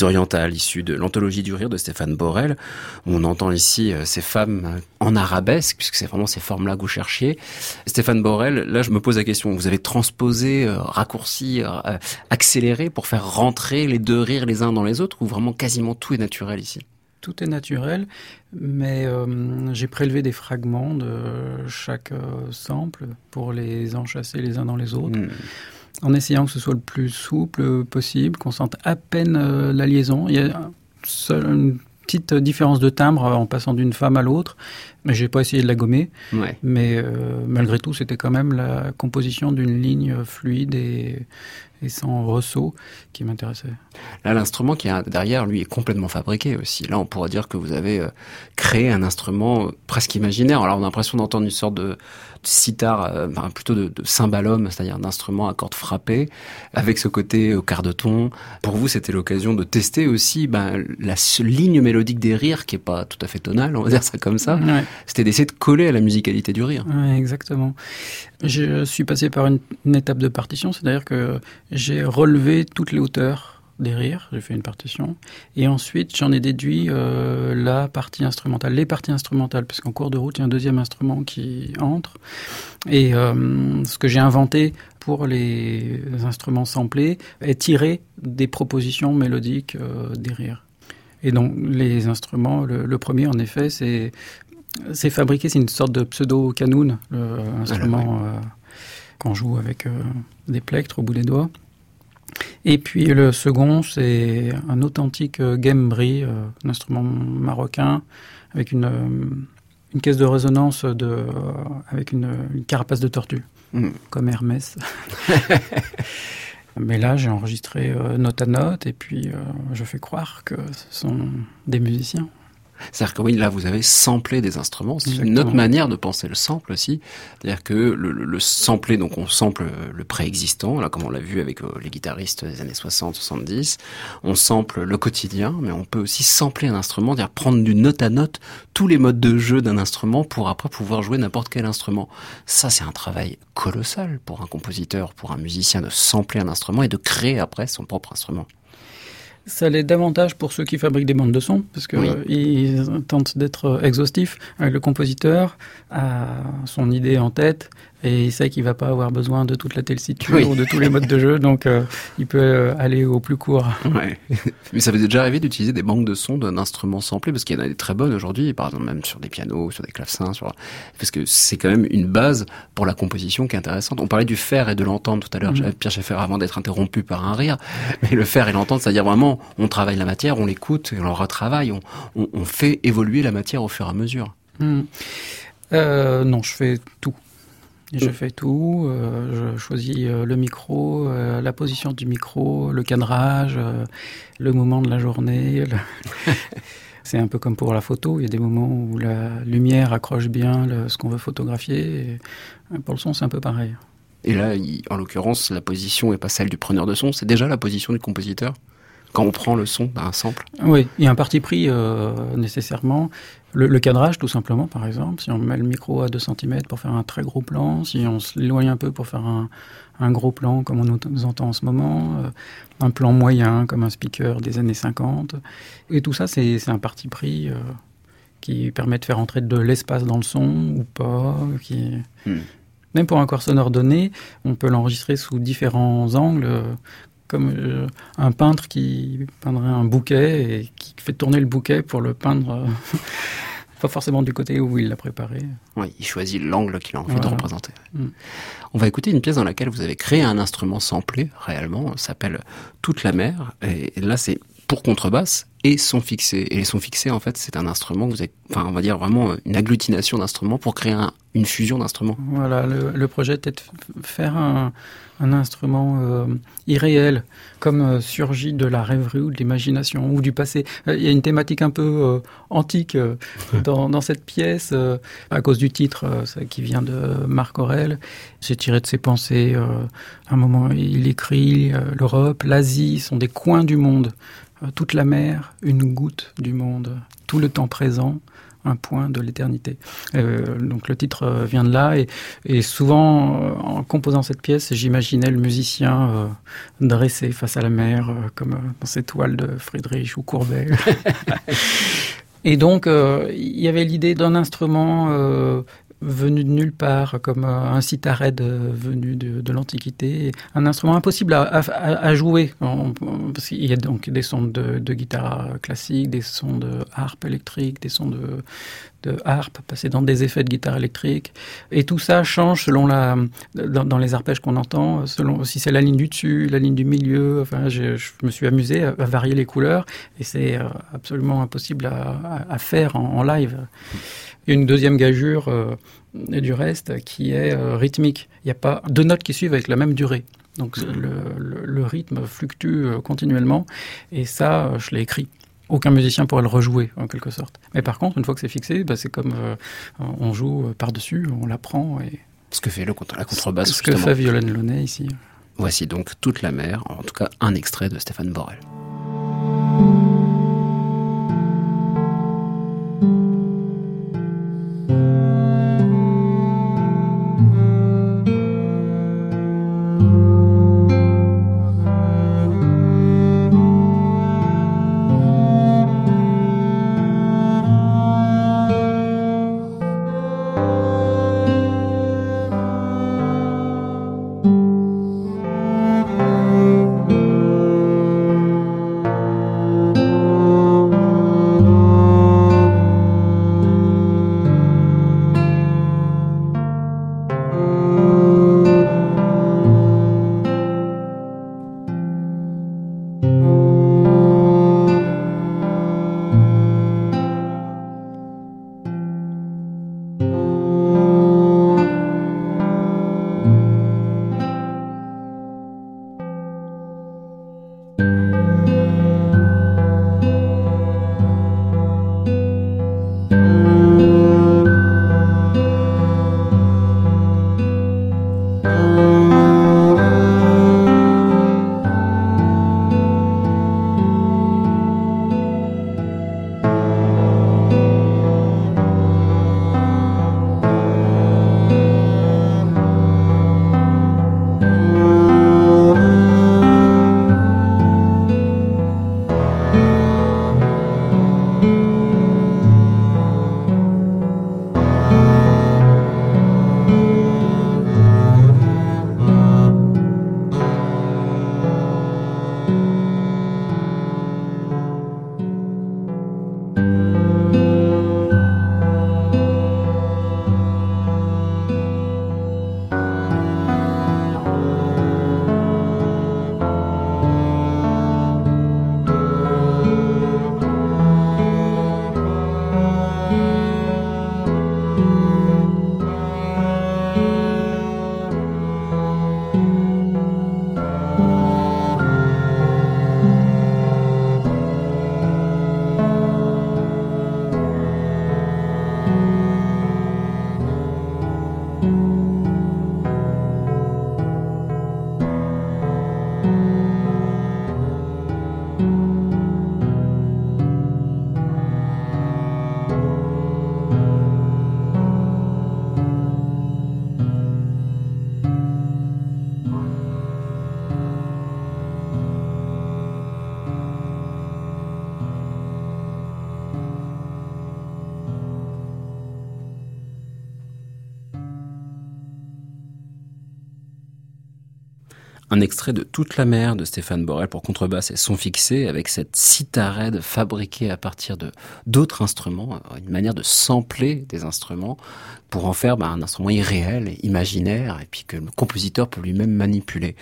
Les orientales, issues de l'anthologie du rire de Stéphane Borel. On entend ici euh, ces femmes en arabesque, puisque c'est vraiment ces formes-là que vous cherchiez. Stéphane Borel, là je me pose la question, vous avez transposé, euh, raccourci, euh, accéléré pour faire rentrer les deux rires les uns dans les autres, ou vraiment quasiment tout est naturel ici?
Tout est naturel, mais euh, j'ai prélevé des fragments de chaque euh, sample pour les enchasser les uns dans les autres,
Hmm.
En essayant que ce soit le plus souple possible, qu'on sente à peine euh, la liaison. Il y a seul- une petite différence de timbre en passant d'une femme à l'autre, mais j'ai pas essayé de la gommer.
Ouais.
Mais euh, malgré tout, c'était quand même la composition d'une ligne fluide et, et sans ressaut qui m'intéressait.
Là, l'instrument qui est derrière, lui, est complètement fabriqué aussi. Là, on pourrait dire que vous avez euh, créé un instrument presque imaginaire. Alors, on a l'impression d'entendre une sorte de sitar, euh, enfin, plutôt de, de cymbalum, c'est-à-dire d'instrument à cordes frappées, avec ce côté au quart de ton. Pour vous, c'était l'occasion de tester aussi ben, la ligne mélodique des rires, qui est pas tout à fait tonale, on va dire ça comme ça.
Ouais.
C'était d'essayer de coller à la musicalité du rire.
Ouais, exactement. Je suis passé par une, une étape de partition, c'est-à-dire que j'ai relevé toutes les hauteurs des rires, j'ai fait une partition, et ensuite j'en ai déduit euh, la partie instrumentale, les parties instrumentales, parce qu'en cours de route, il y a un deuxième instrument qui entre. Et euh, ce que j'ai inventé pour les instruments samplés est tiré des propositions mélodiques euh, des rires. Et donc les instruments, le, le premier en effet, c'est c'est fabriqué, c'est une sorte de pseudo canoun, l'instrument euh, qu'on joue avec des plectres au bout des doigts. Et puis le second, c'est un authentique euh, gambri, euh, un instrument marocain avec une, euh, une caisse de résonance de, avec une, une carapace de tortue,
Mm.
comme Hermès. Mais là, j'ai enregistré note à note et puis je fais croire que ce sont des musiciens.
C'est-à-dire que oui, là, vous avez samplé des instruments. C'est une autre manière de penser le sample aussi. C'est-à-dire que le, le, le sampler, donc on sample le préexistant, là, comme on l'a vu avec euh, les guitaristes des années 60, 70. On sample le quotidien, mais on peut aussi sampler un instrument, c'est-à-dire prendre du note à note tous les modes de jeu d'un instrument pour après pouvoir jouer n'importe quel instrument. Ça, c'est un travail colossal pour un compositeur, pour un musicien de sampler un instrument et de créer après son propre instrument.
Ça l'est davantage pour ceux qui fabriquent des bandes de son, parce que
Oui.
euh, ils tentent d'être euh, exhaustifs. Euh, Le compositeur a son idée en tête et il sait qu'il va pas avoir besoin de toute la tessiture
Oui.
ou de tous les modes de jeu, donc euh, il peut euh, aller au plus court.
Ouais. Mais ça vous est déjà arrivé d'utiliser des banques de sons d'un instrument samplé parce qu'il y en a des très bonnes aujourd'hui, par exemple même sur des pianos, sur des clavecins, sur parce que c'est quand même une base pour la composition qui est intéressante. On parlait du faire et de l'entendre tout à l'heure,
Mhm.
Pierre Schaeffer, avant d'être interrompu par un rire. Mais le faire et l'entendre, c'est-à-dire vraiment, on travaille la matière, on l'écoute on le retravaille, on, on, on fait évoluer la matière au fur et à mesure.
Hmm. Euh, non, je fais tout. Je fais tout. euh, je choisis euh, le micro, euh, la position du micro, le cadrage, euh, le moment de la journée. le- C'est un peu comme pour la photo. Il y a des moments où la lumière accroche bien le- ce qu'on veut photographier. Et pour le son, c'est un peu pareil.
Et là, il- en l'occurrence, la position est pas celle du preneur de son, c'est déjà la position du compositeur? Quand on prend le son d'un sample.
Oui, il y a un parti pris euh, nécessairement. Le, le cadrage, tout simplement, par exemple. Si on met le micro à 2 cm pour faire un très gros plan, si on s'éloigne un peu pour faire un, un gros plan, comme on nous, entend en ce moment, euh, un plan moyen, comme un speaker des années 50. Et tout ça, c'est un parti pris euh, qui permet de faire entrer de l'espace dans le son ou pas. Qui...
Hmm.
Même pour un corps sonore donné, on peut l'enregistrer sous différents angles. euh, comme euh, un peintre qui peindrait un bouquet et qui fait tourner le bouquet pour le peindre, pas forcément du côté où il l'a préparé.
Oui, il choisit l'angle qu'il a envie de représenter.
Mm.
On va écouter une pièce dans laquelle vous avez créé un instrument samplé, réellement, s'appelle Toute la mer, et là c'est pour contrebasse et son fixé. Et les sons fixés, en fait, c'est un instrument que vous avez, enfin, on va dire vraiment une agglutination d'instruments pour créer un, une fusion d'instruments.
Voilà, le, projet était de faire un, instrument euh, irréel, comme euh, surgi de la rêverie ou de l'imagination ou du passé. Euh, il y a une thématique un peu antique dans, cette pièce, à cause du titre qui vient de Marc Aurel. C'est tiré de ses pensées. à un moment, il écrit l'Europe, l'Asie sont des coins du monde. Toute la mer, une goutte du monde. Tout le temps présent, un point de l'éternité. Euh, donc le titre euh, vient de là et, et souvent euh, en composant cette pièce, j'imaginais le musicien dressé face à la mer, comme dans ces toiles de Friedrich ou Courbet. et donc il y avait l'idée d'un instrument venu de nulle part, comme un sitarède venu de, l'Antiquité, un instrument impossible à, jouer, parce qu'il y a donc des sons de, guitare classique, des sons de harpe électrique, des sons de, harpe passés dans des effets de guitare électrique, et tout ça change selon la, dans, les arpèges qu'on entend, selon si c'est la ligne du dessus, la ligne du milieu. Enfin, je, me suis amusé à, varier les couleurs, et c'est euh, absolument impossible à, faire en live une deuxième gageure euh, du reste qui est euh, rythmique. Il n'y a pas deux notes qui suivent avec la même durée. Donc le, rythme fluctue euh, continuellement et ça, je l'ai écrit. Aucun musicien pourrait le rejouer en quelque sorte. Mais par contre, une fois que c'est fixé, bah, c'est comme on joue par-dessus, on l'apprend. Et...
Ce que fait le, la contrebasse.
Ce que fait Violaine Launay ici.
Voici donc Toute la mer, en tout cas un extrait de Stéphane Borel. Un extrait de Toute la mer de Stéphane Borel pour contrebasse et son fixé avec cette citarède fabriquée à partir de d'autres instruments, une manière de sampler des instruments pour en faire bah, un instrument irréel et imaginaire, et puis que le compositeur peut lui-même manipuler.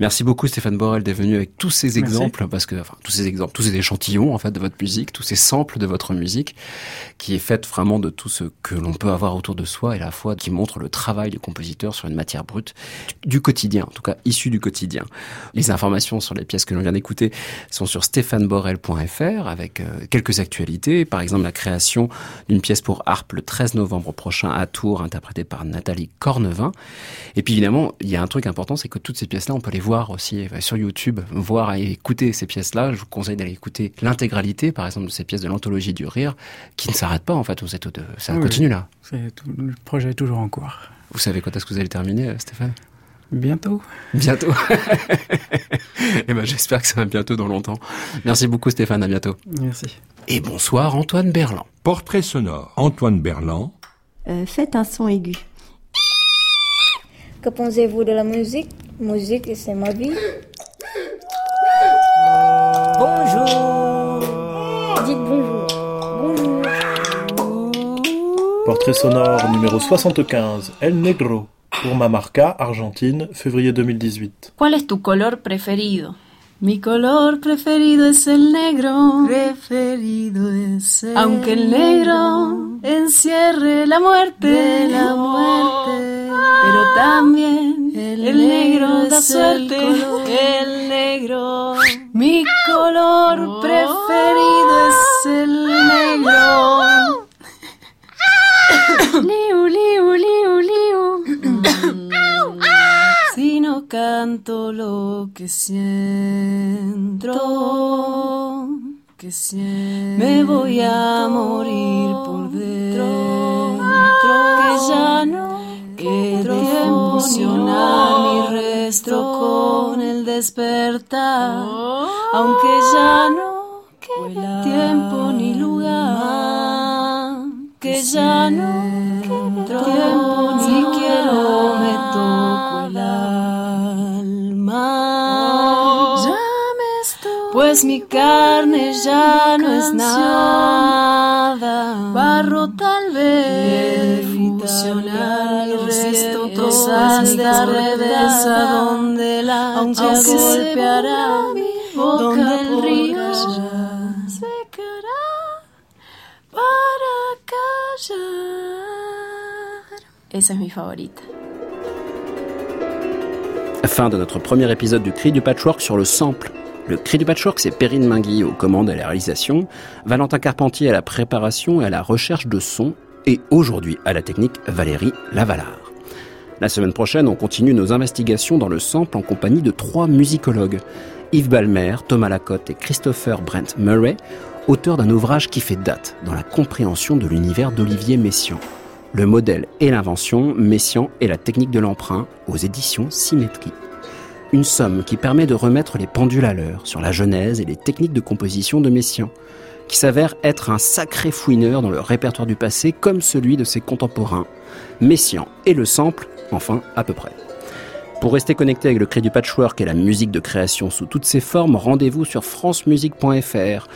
Merci beaucoup Stéphane Borel d'être venu avec tous ces exemples, parce que, enfin, tous ces exemples, tous ces échantillons en fait de votre musique, tous ces samples de votre musique, qui est faite vraiment de tout ce que l'on peut avoir autour de soi, et à la fois qui montre le travail du compositeur sur une matière brute du quotidien, en tout cas issue du quotidien. Les informations sur les pièces que l'on vient d'écouter sont sur stéphaneborel.fr avec euh, quelques actualités, par exemple la création d'une pièce pour harpe le 13 novembre prochain à Tours, interprétée par Nathalie Cornevin. Et puis évidemment, il y a un truc important, c'est que toutes ces pièces-là, on peut les voir aussi euh, sur YouTube, voir et écouter ces pièces-là. Je vous conseille d'aller écouter l'intégralité, par exemple, de ces pièces de l'anthologie du rire, qui ne s'arrête pas en fait. Vous êtes, ça continue là.
le projet est toujours en cours.
Vous savez quand est-ce que vous allez terminer, euh, Stéphane?
Bientôt.
Bientôt. Eh ben, j'espère que ça va bientôt dans longtemps. Merci beaucoup, Stéphane. À bientôt.
Merci.
Et bonsoir, Antoine Berland.
Portrait sonore. Antoine Berland.
Euh, faites un son aigu. Que pensez-vous de la musique? Musique, c'est ma vie. Bonjour. Dites bonjour. Bonjour.
Portrait sonore numéro 75, El Negro, pour Mamarca, Argentine, février 2018.
¿Cuál es tu color preferido? Mi color preferido es el negro. Preferido es el Aunque el negro encierre la muerte. la muerte. Pero también el, negro da suerte. El, negro. Mi color preferido es el negro. Si no canto lo que siento, que siento, me voy a morir por dentro, que ya no quede emocional mi restro con el despertar, aunque ya no quede tiempo ni lugar, que ya no quede tiempo pues mi carne ya no es nada. Barro tal vez fusionar resto todas de revés a donde la aunque golpeará mi boca donde el río secará para callar. Esa es mi favorita.
Fin de notre premier épisode du Cri du Patchwork sur le sample. Le Cri du Patchwork, c'est Perrine Mingui aux commandes et à la réalisation, Valentin Carpentier à la préparation et à la recherche de son, et aujourd'hui à la technique Valérie Lavalard. La semaine prochaine, on continue nos investigations dans le sample en compagnie de trois musicologues, Yves Balmer, Thomas Lacotte et Christopher Brent Murray, auteurs d'un ouvrage qui fait date dans la compréhension de l'univers d'Olivier Messiaen. Le modèle et l'invention, Messiaen et la technique de l'emprunt aux éditions Symétrie. Une somme qui permet de remettre les pendules à l'heure sur la genèse et les techniques de composition de Messiaen, qui s'avère être un sacré fouineur dans le répertoire du passé comme celui de ses contemporains, Messiaen et le sample, enfin à peu près. Pour rester connecté avec le cri du patchwork et la musique de création sous toutes ses formes, rendez-vous sur francemusique.fr.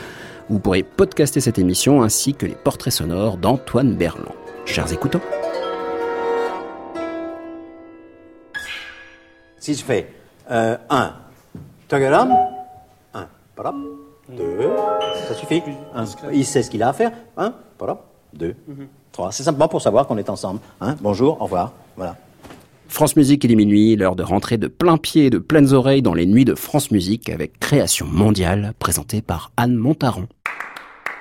Vous pourrez podcaster cette émission ainsi que les portraits sonores d'Antoine Berland. Chers écoutants.
Si je fais 1, un, tagaram, 1, parap, 2, ça suffit. Un, il sait ce qu'il a à faire. 1, parap, 2, 3. C'est simplement pour savoir qu'on est ensemble. Hein. Bonjour, au revoir. Voilà.
France Musique, il est minuit, l'heure de rentrer de plein pied et de pleines oreilles dans les nuits de France Musique avec Création mondiale présentée par Anne Montaron.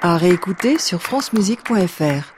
À réécouter sur francemusique.fr.